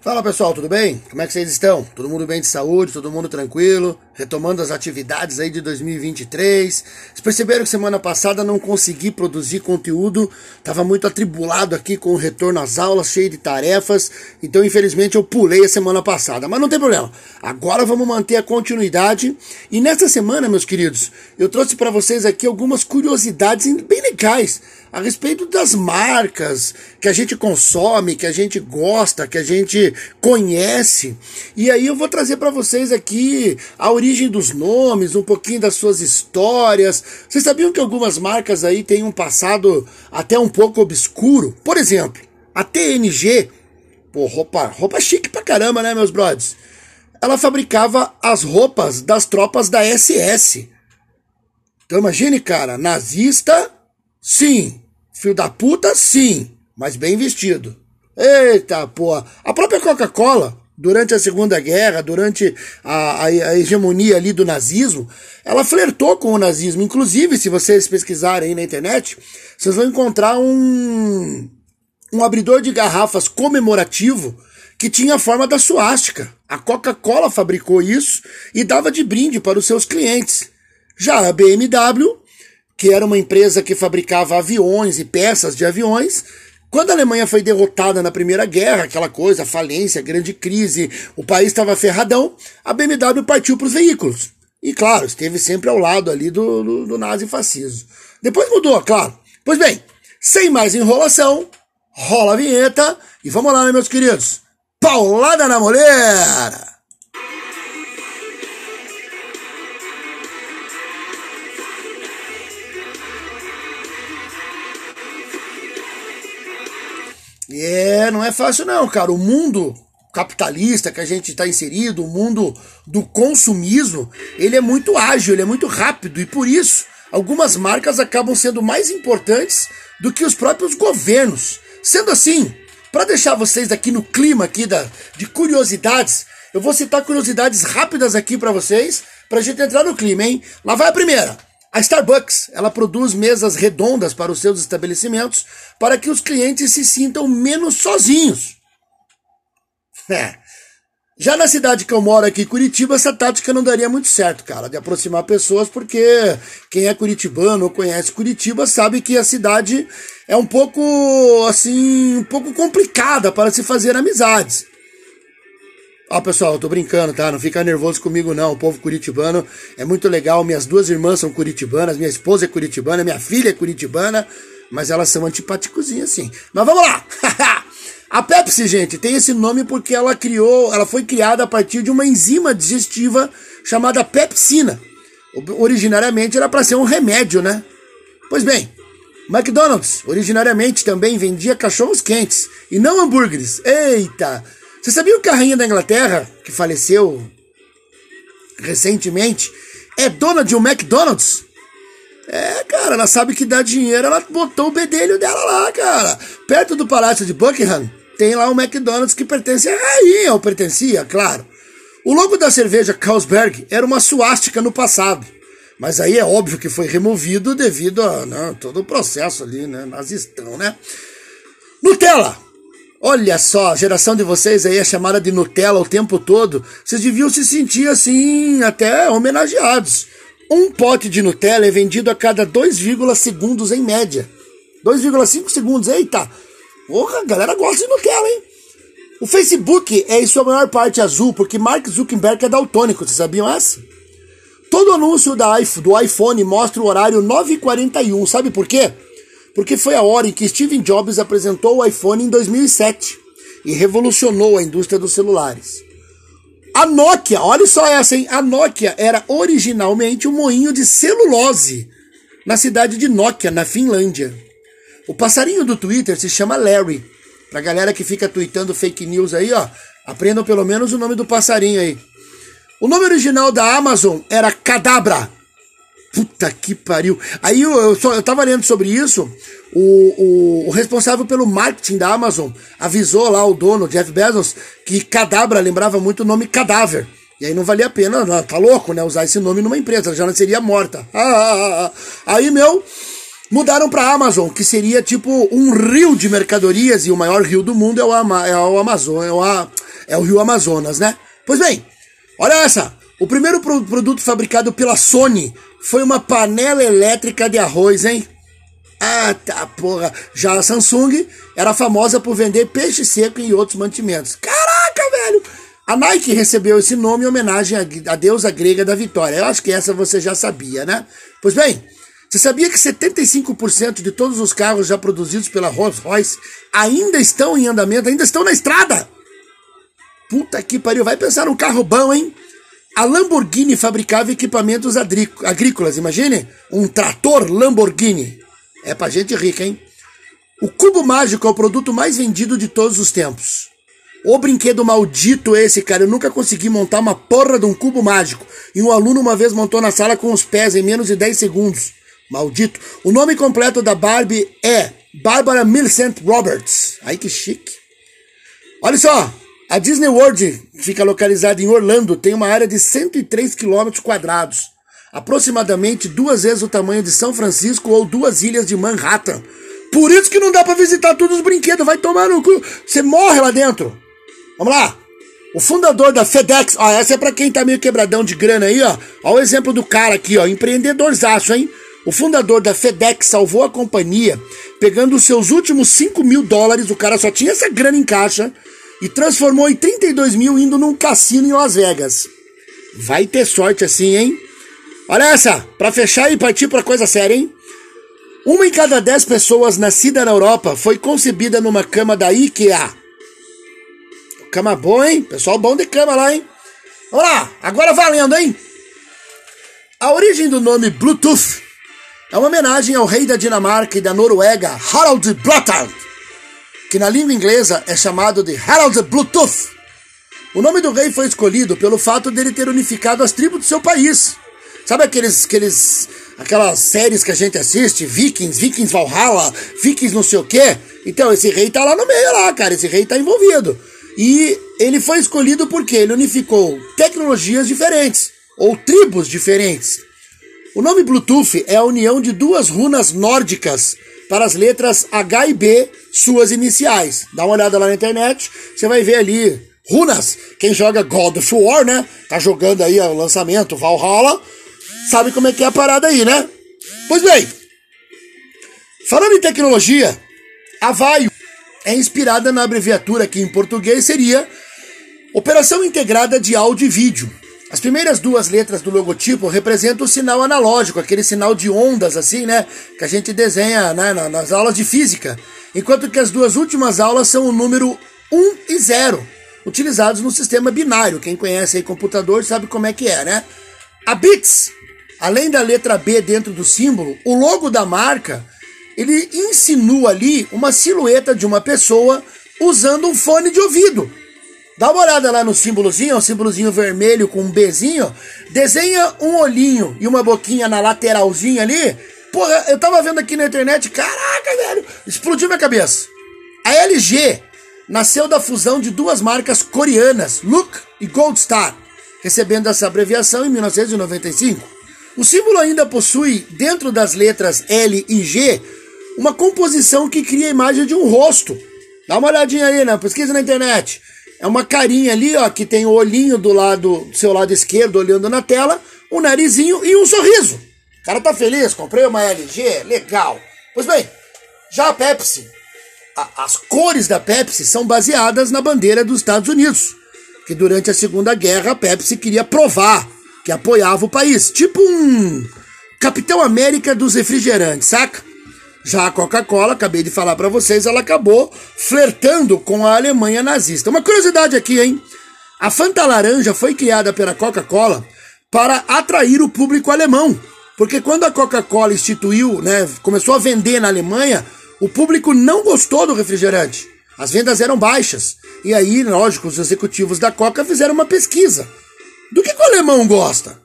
Fala pessoal, tudo bem? Como é que vocês estão? Todo mundo bem de saúde, todo mundo tranquilo, retomando as atividades aí de 2023. Vocês perceberam que semana passada não consegui produzir conteúdo, tava muito atribulado aqui com o retorno às aulas, cheio de tarefas, então infelizmente eu pulei a semana passada, mas não tem problema. Agora vamos manter a continuidade e nesta semana, meus queridos, eu trouxe para vocês aqui algumas curiosidades bem legais a respeito das marcas que a gente consome, que a gente gosta, que a gente conhece. E aí eu vou trazer para vocês aqui a origem dos nomes, um pouquinho das suas histórias. Vocês sabiam que algumas marcas aí têm um passado até um pouco obscuro? Por exemplo, a TNG, pô, roupa, roupa chique pra caramba, né, meus brothers? Ela fabricava as roupas das tropas da SS. Então imagine, cara, nazista Sim. Fio da puta, sim. Mas bem vestido. Eita, porra. A própria Coca-Cola, durante a Segunda Guerra, durante a, a, a, hegemonia ali do nazismo, ela flertou com o nazismo. Inclusive, se vocês pesquisarem aí na internet, vocês vão encontrar um, um abridor de garrafas comemorativo que tinha a forma da suástica. A Coca-Cola fabricou isso e dava de brinde para os seus clientes. Já a BMW que era uma empresa que fabricava aviões e peças de aviões. Quando a Alemanha foi derrotada na Primeira Guerra, aquela coisa, falência, grande crise, o país estava ferradão, a BMW partiu para os veículos. E claro, esteve sempre ao lado ali do, do, do nazifascismo. Depois mudou, claro. Pois bem, sem mais enrolação, rola a vinheta e vamos lá, né, meus queridos? Paulada na mulher! É, não é fácil não, cara. O mundo capitalista que a gente está inserido, o mundo do consumismo, ele é muito ágil, ele é muito rápido e por isso algumas marcas acabam sendo mais importantes do que os próprios governos. Sendo assim, para deixar vocês aqui no clima aqui da, de curiosidades, eu vou citar curiosidades rápidas aqui para vocês, para a gente entrar no clima, hein? Lá vai a primeira. A Starbucks, ela produz mesas redondas para os seus estabelecimentos para que os clientes se sintam menos sozinhos. É. Já na cidade que eu moro aqui, Curitiba, essa tática não daria muito certo, cara, de aproximar pessoas, porque quem é curitibano ou conhece Curitiba sabe que a cidade é um pouco, assim, um pouco complicada para se fazer amizades. Ó, pessoal, eu tô brincando, tá? Não fica nervoso comigo, não. O povo curitibano é muito legal. Minhas duas irmãs são curitibanas, minha esposa é curitibana, minha filha é curitibana, mas elas são antipáticozinhas, sim. Mas vamos lá! a Pepsi, gente, tem esse nome porque ela criou, ela foi criada a partir de uma enzima digestiva chamada pepsina. Originariamente era para ser um remédio, né? Pois bem, McDonald's originariamente também vendia cachorros quentes e não hambúrgueres. Eita! Você sabia que a rainha da Inglaterra, que faleceu recentemente, é dona de um McDonald's? É, cara, ela sabe que dá dinheiro, ela botou o bedelho dela lá, cara. Perto do Palácio de Buckingham, tem lá um McDonald's que pertence à rainha, ou pertencia, claro. O logo da cerveja Carlsberg era uma suástica no passado. Mas aí é óbvio que foi removido devido a né, todo o processo ali, né? Nazistão, né? Nutella! Olha só, a geração de vocês aí é chamada de Nutella o tempo todo. Vocês deviam se sentir assim, até homenageados. Um pote de Nutella é vendido a cada 2, segundos em média. 2,5 segundos, eita! Porra, a galera gosta de Nutella, hein? O Facebook é em sua maior parte azul, porque Mark Zuckerberg é daltônico, vocês sabiam essa? Todo anúncio do iPhone mostra o horário 9h41, sabe por quê? Porque foi a hora em que Steve Jobs apresentou o iPhone em 2007 e revolucionou a indústria dos celulares. A Nokia, olha só essa, hein? A Nokia era originalmente um moinho de celulose na cidade de Nokia, na Finlândia. O passarinho do Twitter se chama Larry. Pra galera que fica tweetando fake news aí, ó, aprendam pelo menos o nome do passarinho aí. O nome original da Amazon era Cadabra. Puta que pariu. Aí eu, eu, só, eu tava lendo sobre isso. O, o, o, responsável pelo marketing da Amazon avisou lá o dono, Jeff Bezos, que cadabra lembrava muito o nome cadáver. E aí não valia a pena, não, tá louco, né? Usar esse nome numa empresa, já não seria morta. Aí, meu, mudaram pra Amazon, que seria tipo um rio de mercadorias, e o maior rio do mundo é o, Ama, é o Amazon, é o, é o rio Amazonas, né? Pois bem, olha essa. O primeiro pro produto fabricado pela Sony foi uma panela elétrica de arroz, hein? Ah, tá, porra. Já a Samsung era famosa por vender peixe seco e outros mantimentos. Caraca, velho! A Nike recebeu esse nome em homenagem à deusa grega da vitória. Eu acho que essa você já sabia, né? Pois bem, você sabia que 75% de todos os carros já produzidos pela Rolls-Royce ainda estão em andamento, ainda estão na estrada? Puta que pariu, vai pensar num carro bom, hein? A Lamborghini fabricava equipamentos agrícolas, imagine? Um trator Lamborghini. É pra gente rica, hein? O cubo mágico é o produto mais vendido de todos os tempos. O brinquedo maldito esse, cara. Eu nunca consegui montar uma porra de um cubo mágico. E um aluno uma vez montou na sala com os pés em menos de 10 segundos. Maldito. O nome completo da Barbie é Barbara Millicent Roberts. Ai que chique. Olha só. A Disney World fica localizada em Orlando. Tem uma área de 103 km quadrados aproximadamente duas vezes o tamanho de São Francisco ou duas ilhas de Manhattan. Por isso que não dá para visitar todos os brinquedos, vai tomar no cu, você morre lá dentro. Vamos lá. O fundador da FedEx, ó, essa é para quem tá meio quebradão de grana aí, ó. Ó o exemplo do cara aqui, ó, empreendedorzaço, hein? O fundador da FedEx salvou a companhia pegando os seus últimos 5 mil dólares, o cara só tinha essa grana em caixa, e transformou em 32 mil indo num cassino em Las Vegas. Vai ter sorte assim, hein? Olha essa, para fechar e partir para coisa séria, hein? Uma em cada dez pessoas nascida na Europa foi concebida numa cama da IKEA. Cama boa, hein? Pessoal bom de cama lá, hein? Vamos lá, agora valendo, hein? A origem do nome Bluetooth é uma homenagem ao rei da Dinamarca e da Noruega, Harald Blåtand, que na língua inglesa é chamado de Harald Bluetooth. O nome do rei foi escolhido pelo fato dele ter unificado as tribos do seu país Sabe aqueles, aqueles, aquelas séries que a gente assiste? Vikings, Vikings Valhalla, Vikings não sei o quê. Então, esse rei tá lá no meio lá, cara. Esse rei tá envolvido. E ele foi escolhido porque ele unificou tecnologias diferentes, ou tribos diferentes. O nome Bluetooth é a união de duas runas nórdicas para as letras H e B, suas iniciais. Dá uma olhada lá na internet, você vai ver ali runas. Quem joga God of War, né? Tá jogando aí o lançamento Valhalla sabe como é que é a parada aí, né? Pois bem, falando em tecnologia, a Vaio é inspirada na abreviatura que em português seria Operação Integrada de Áudio e Vídeo. As primeiras duas letras do logotipo representam o sinal analógico, aquele sinal de ondas assim, né? Que a gente desenha né, nas aulas de física. Enquanto que as duas últimas aulas são o número 1 e 0, utilizados no sistema binário. Quem conhece aí computador sabe como é que é, né? A Bits além da letra B dentro do símbolo, o logo da marca, ele insinua ali uma silhueta de uma pessoa usando um fone de ouvido. Dá uma olhada lá no símbolozinho, um símbolozinho vermelho com um Bzinho, desenha um olhinho e uma boquinha na lateralzinha ali. Porra, eu tava vendo aqui na internet, caraca, velho, explodiu minha cabeça. A LG nasceu da fusão de duas marcas coreanas, Look e Gold Star, recebendo essa abreviação em 1995. O símbolo ainda possui, dentro das letras L e G, uma composição que cria a imagem de um rosto. Dá uma olhadinha aí, né? Pesquisa na internet. É uma carinha ali, ó, que tem o olhinho do lado, do seu lado esquerdo, olhando na tela, um narizinho e um sorriso. O cara tá feliz, comprei uma LG, legal. Pois bem, já a Pepsi, a, as cores da Pepsi são baseadas na bandeira dos Estados Unidos, que durante a Segunda Guerra a Pepsi queria provar que apoiava o país, tipo um Capitão América dos refrigerantes, saca? Já a Coca-Cola, acabei de falar para vocês, ela acabou flertando com a Alemanha nazista. Uma curiosidade aqui, hein? A Fanta Laranja foi criada pela Coca-Cola para atrair o público alemão. Porque quando a Coca-Cola instituiu, né, começou a vender na Alemanha, o público não gostou do refrigerante. As vendas eram baixas. E aí, lógico, os executivos da Coca fizeram uma pesquisa do que, que o alemão gosta?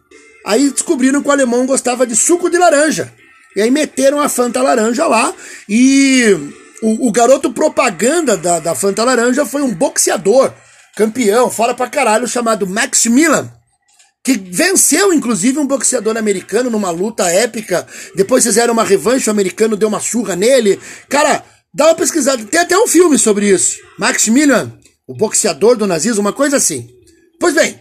Aí descobriram que o alemão gostava de suco de laranja. E aí meteram a Fanta Laranja lá e o, o garoto propaganda da, da Fanta Laranja foi um boxeador, campeão, fora pra caralho, chamado Max Milan que venceu inclusive um boxeador americano numa luta épica. Depois fizeram uma revanche, o americano deu uma surra nele. Cara, dá uma pesquisada, tem até um filme sobre isso. Max Milan o boxeador do nazismo, uma coisa assim. Pois bem,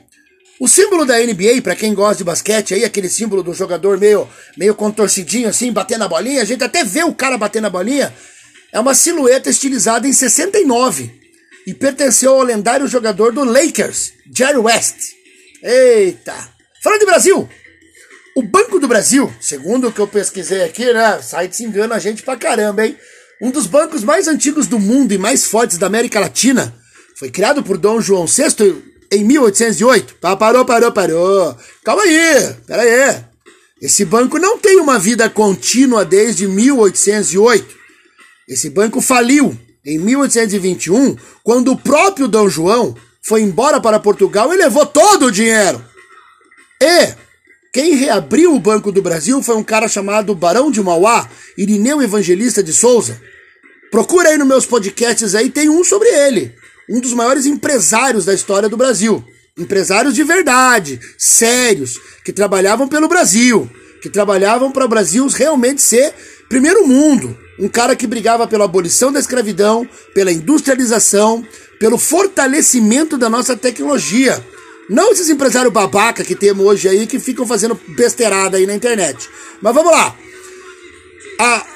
o símbolo da NBA, para quem gosta de basquete, aí aquele símbolo do jogador meio, meio contorcidinho assim, batendo a bolinha, a gente até vê o cara batendo a bolinha, é uma silhueta estilizada em 69 e pertenceu ao lendário jogador do Lakers, Jerry West. Eita! Falando de Brasil, o Banco do Brasil, segundo o que eu pesquisei aqui, né, site se engana a gente pra caramba, hein? Um dos bancos mais antigos do mundo e mais fortes da América Latina, foi criado por Dom João VI em 1808. Parou, parou, parou. Calma aí, pera aí. Esse banco não tem uma vida contínua desde 1808. Esse banco faliu em 1821, quando o próprio Dom João foi embora para Portugal e levou todo o dinheiro. E quem reabriu o Banco do Brasil foi um cara chamado Barão de Mauá, Irineu Evangelista de Souza. Procura aí nos meus podcasts aí, tem um sobre ele um dos maiores empresários da história do Brasil. Empresários de verdade, sérios, que trabalhavam pelo Brasil, que trabalhavam para o Brasil realmente ser primeiro mundo. Um cara que brigava pela abolição da escravidão, pela industrialização, pelo fortalecimento da nossa tecnologia. Não esses empresários babaca que temos hoje aí que ficam fazendo besteirada aí na internet. Mas vamos lá. A,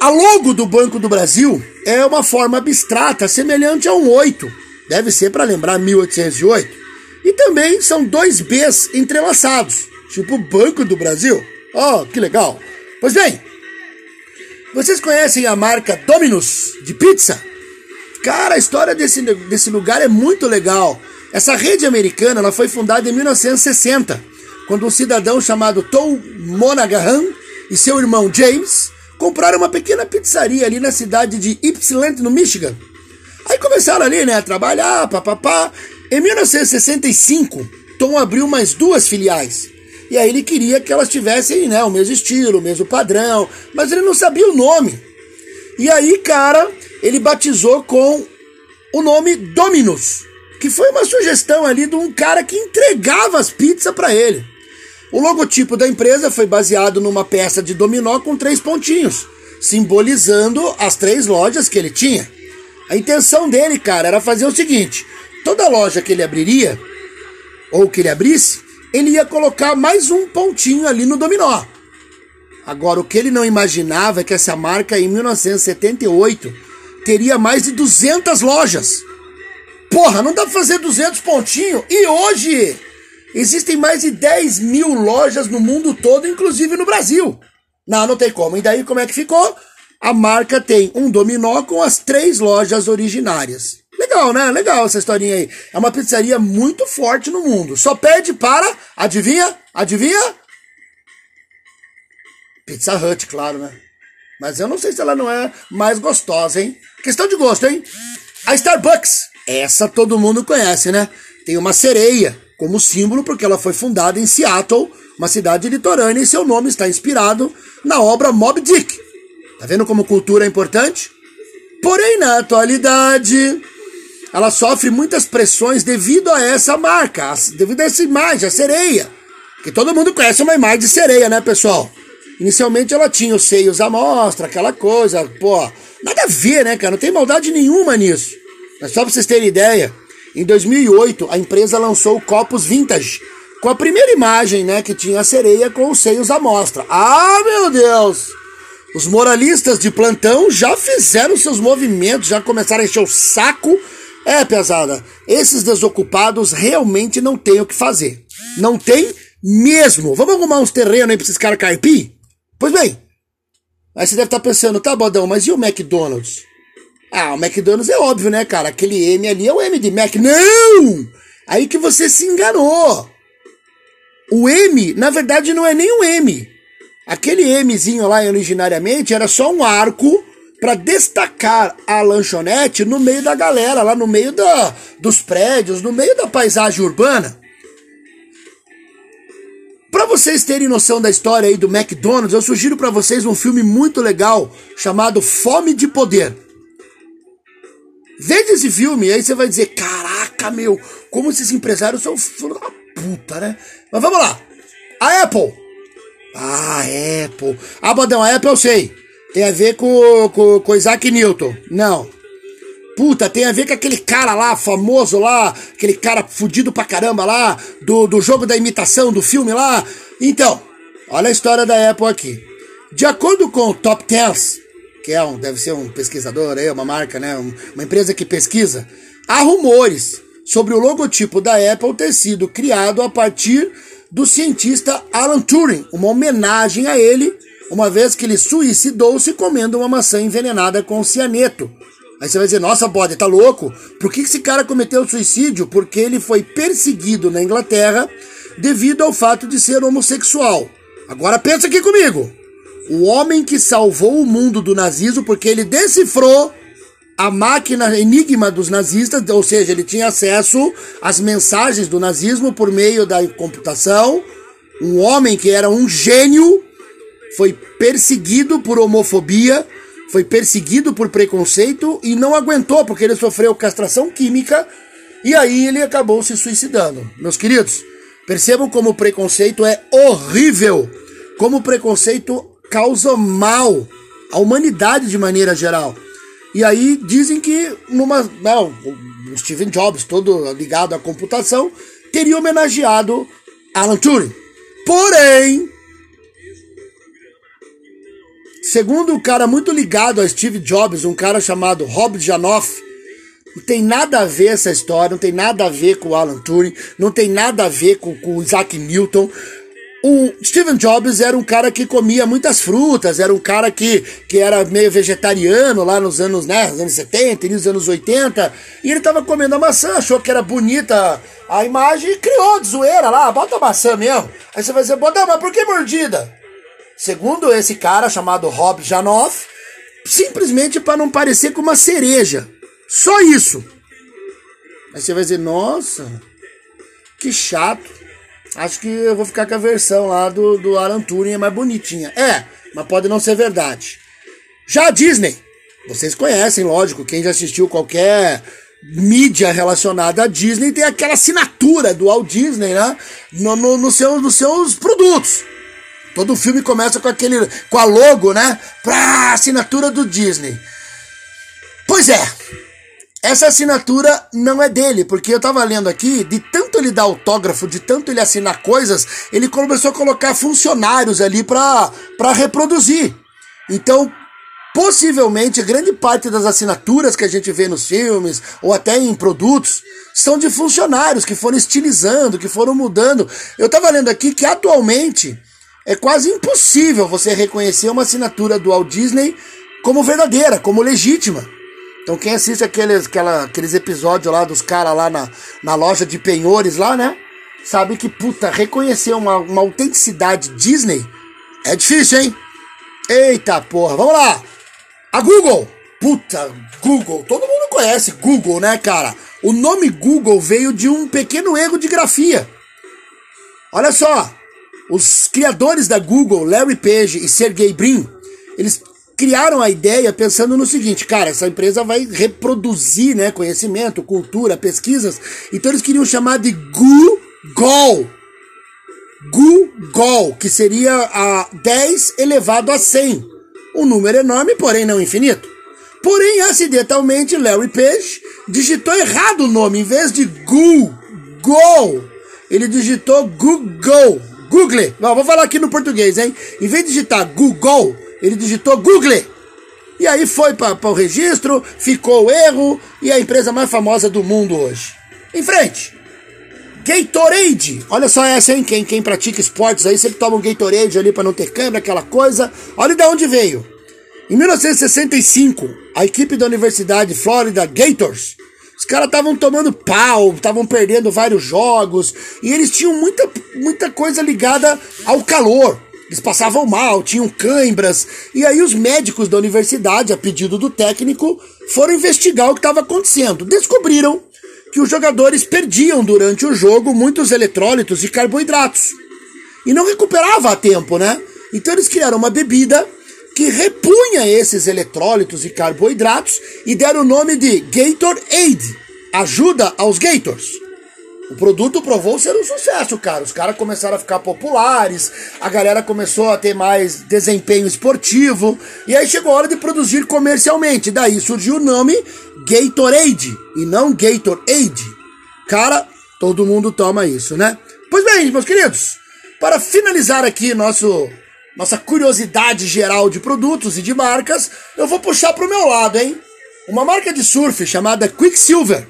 a logo do Banco do Brasil é uma forma abstrata, semelhante a um 8. Deve ser para lembrar 1808. E também são dois Bs entrelaçados, tipo Banco do Brasil. Oh, que legal. Pois bem, vocês conhecem a marca Domino's de pizza? Cara, a história desse, desse lugar é muito legal. Essa rede americana ela foi fundada em 1960, quando um cidadão chamado Tom Monaghan e seu irmão James compraram uma pequena pizzaria ali na cidade de Ypsilanti, no Michigan. Aí começaram ali, né, a trabalhar, papapá. Em 1965, Tom abriu mais duas filiais. E aí ele queria que elas tivessem, né, o mesmo estilo, o mesmo padrão, mas ele não sabia o nome. E aí, cara, ele batizou com o nome Dominus, que foi uma sugestão ali de um cara que entregava as pizzas para ele. O logotipo da empresa foi baseado numa peça de dominó com três pontinhos, simbolizando as três lojas que ele tinha. A intenção dele, cara, era fazer o seguinte: toda loja que ele abriria, ou que ele abrisse, ele ia colocar mais um pontinho ali no dominó. Agora, o que ele não imaginava é que essa marca, em 1978, teria mais de 200 lojas. Porra, não dá pra fazer 200 pontinhos. E hoje, Existem mais de 10 mil lojas no mundo todo, inclusive no Brasil. Não, não tem como. E daí como é que ficou? A marca tem um dominó com as três lojas originárias. Legal, né? Legal essa historinha aí. É uma pizzaria muito forte no mundo. Só pede para, adivinha? Adivinha? Pizza Hut, claro, né? Mas eu não sei se ela não é mais gostosa, hein? Questão de gosto, hein? A Starbucks, essa todo mundo conhece, né? Tem uma sereia como símbolo porque ela foi fundada em Seattle, uma cidade litorânea, e seu nome está inspirado na obra Mob Dick. Tá vendo como cultura é importante? Porém, na atualidade, ela sofre muitas pressões devido a essa marca, devido a essa imagem, a sereia. Que todo mundo conhece uma imagem de sereia, né, pessoal? Inicialmente ela tinha os seios à mostra, aquela coisa, pô, nada a ver, né, cara? Não tem maldade nenhuma nisso. Mas só pra vocês terem ideia, em 2008, a empresa lançou o Copos Vintage, com a primeira imagem, né, que tinha a sereia com os seios à mostra. Ah, meu Deus! Os moralistas de plantão já fizeram seus movimentos, já começaram a encher o saco. É, pesada, esses desocupados realmente não têm o que fazer. Não tem mesmo. Vamos arrumar uns terrenos aí pra esses caras carpir? Pois bem, aí você deve estar pensando, tá, Bodão, mas e o McDonald's? Ah, o McDonald's é óbvio, né, cara? Aquele M ali é o M de Mac. Não! Aí que você se enganou. O M, na verdade, não é nem um M. Aquele Mzinho lá originariamente era só um arco para destacar a lanchonete no meio da galera, lá no meio da, dos prédios, no meio da paisagem urbana. Para vocês terem noção da história aí do McDonald's, eu sugiro para vocês um filme muito legal chamado Fome de Poder. Veja esse filme, aí você vai dizer: caraca, meu, como esses empresários são filho da puta, né? Mas vamos lá. A Apple. Ah, Apple. Ah, Bodão, a Apple eu sei. Tem a ver com, com, com Isaac Newton. Não. Puta, tem a ver com aquele cara lá, famoso lá, aquele cara fudido pra caramba lá, do, do jogo da imitação, do filme lá. Então, olha a história da Apple aqui. De acordo com o Top Tens, que é um, deve ser um pesquisador aí, uma marca, né? Uma empresa que pesquisa, há rumores sobre o logotipo da Apple ter sido criado a partir do cientista Alan Turing, uma homenagem a ele, uma vez que ele suicidou-se comendo uma maçã envenenada com cianeto. Aí você vai dizer, nossa, bode, tá louco? Por que esse cara cometeu suicídio? Porque ele foi perseguido na Inglaterra devido ao fato de ser homossexual. Agora pensa aqui comigo. O homem que salvou o mundo do nazismo porque ele decifrou a máquina enigma dos nazistas, ou seja, ele tinha acesso às mensagens do nazismo por meio da computação. Um homem que era um gênio foi perseguido por homofobia, foi perseguido por preconceito e não aguentou porque ele sofreu castração química e aí ele acabou se suicidando. Meus queridos, percebam como o preconceito é horrível, como o preconceito causa mal à humanidade de maneira geral. E aí dizem que numa. Não, o Steve Jobs, todo ligado à computação, teria homenageado Alan Turing. Porém, segundo um cara muito ligado a Steve Jobs, um cara chamado Rob Janoff, não tem nada a ver essa história, não tem nada a ver com o Alan Turing, não tem nada a ver com, com o Isaac Newton. O Steven Jobs era um cara que comia muitas frutas, era um cara que, que era meio vegetariano lá nos anos, né, anos 70, nos anos 80, e ele tava comendo a maçã, achou que era bonita a imagem e criou de zoeira lá, bota a maçã mesmo. Aí você vai dizer, bota, mas por que mordida? Segundo esse cara chamado Rob Janoff, simplesmente para não parecer com uma cereja. Só isso. Aí você vai dizer, nossa, que chato. Acho que eu vou ficar com a versão lá do, do Alan Turing, é mais bonitinha. É, mas pode não ser verdade. Já a Disney, vocês conhecem, lógico, quem já assistiu qualquer mídia relacionada à Disney tem aquela assinatura do Walt Disney, né? No, no, no seu, nos seus produtos. Todo filme começa com aquele, com a logo, né? Pra assinatura do Disney. Pois é, essa assinatura não é dele, porque eu tava lendo aqui, de tanto ele dar autógrafo, de tanto ele assinar coisas, ele começou a colocar funcionários ali para reproduzir. Então, possivelmente, grande parte das assinaturas que a gente vê nos filmes, ou até em produtos, são de funcionários que foram estilizando, que foram mudando. Eu tava lendo aqui que atualmente é quase impossível você reconhecer uma assinatura do Walt Disney como verdadeira, como legítima. Então quem assiste aqueles, aquela, aqueles episódios lá dos caras lá na, na loja de penhores lá, né? Sabe que, puta, reconhecer uma, uma autenticidade Disney é difícil, hein? Eita porra, vamos lá! A Google! Puta, Google, todo mundo conhece Google, né, cara? O nome Google veio de um pequeno erro de grafia. Olha só, os criadores da Google, Larry Page e Sergey Brin, eles criaram a ideia pensando no seguinte, cara, essa empresa vai reproduzir, né, conhecimento, cultura, pesquisas. Então eles queriam chamar de Google. Google, que seria a 10 elevado a 100. Um número enorme, porém não infinito. Porém, acidentalmente, Larry Page digitou errado o nome. Em vez de Google, ele digitou Google. Google. Não, vou falar aqui no português, hein? Em vez de digitar Google, ele digitou Google. E aí foi para o registro, ficou o erro e a empresa mais famosa do mundo hoje. Em frente. Gatorade. Olha só essa, hein? Quem, quem pratica esportes aí sempre toma um Gatorade ali para não ter câmera, aquela coisa. Olha de onde veio. Em 1965, a equipe da Universidade Florida Gators, os caras estavam tomando pau, estavam perdendo vários jogos e eles tinham muita, muita coisa ligada ao calor. Eles passavam mal, tinham cãibras. E aí os médicos da universidade, a pedido do técnico, foram investigar o que estava acontecendo. Descobriram que os jogadores perdiam durante o jogo muitos eletrólitos e carboidratos. E não recuperava a tempo, né? Então eles criaram uma bebida que repunha esses eletrólitos e carboidratos e deram o nome de Gatorade, ajuda aos Gators. O produto provou ser um sucesso, cara. Os caras começaram a ficar populares, a galera começou a ter mais desempenho esportivo, e aí chegou a hora de produzir comercialmente. Daí surgiu o nome Gatorade e não Gatorade. Cara, todo mundo toma isso, né? Pois bem, meus queridos, para finalizar aqui nosso nossa curiosidade geral de produtos e de marcas, eu vou puxar para o meu lado, hein? Uma marca de surf chamada Quicksilver.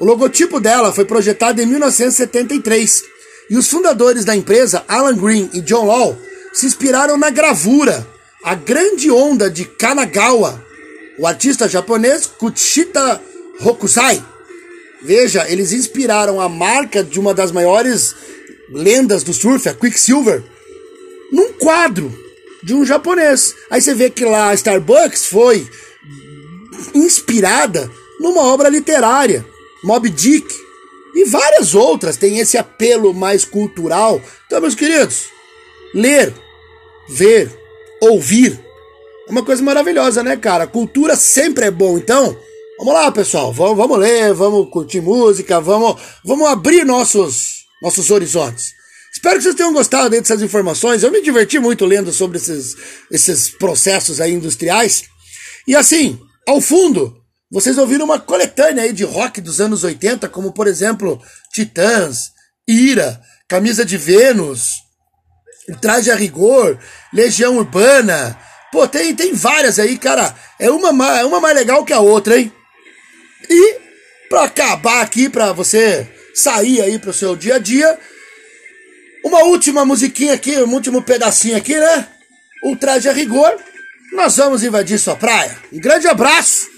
O logotipo dela foi projetado em 1973 e os fundadores da empresa, Alan Green e John Law, se inspiraram na gravura A Grande Onda de Kanagawa, o artista japonês Kuchita Hokusai. Veja, eles inspiraram a marca de uma das maiores lendas do surf, a Quicksilver, num quadro de um japonês. Aí você vê que lá a Starbucks foi inspirada numa obra literária, Mob Dick e várias outras têm esse apelo mais cultural. Então, meus queridos, ler, ver, ouvir é uma coisa maravilhosa, né, cara? Cultura sempre é bom. Então, vamos lá, pessoal, vamos, vamos ler, vamos curtir música, vamos, vamos abrir nossos, nossos horizontes. Espero que vocês tenham gostado dessas informações. Eu me diverti muito lendo sobre esses, esses processos aí industriais. E assim, ao fundo, vocês ouviram uma coletânea aí de rock dos anos 80, como por exemplo, Titãs, Ira, Camisa de Vênus, Traje a Rigor, Legião Urbana. Pô, tem, tem várias aí, cara. É uma, é uma mais legal que a outra, hein? E, pra acabar aqui, pra você sair aí pro seu dia a dia, uma última musiquinha aqui, um último pedacinho aqui, né? O traje a rigor. Nós vamos invadir sua praia. Um grande abraço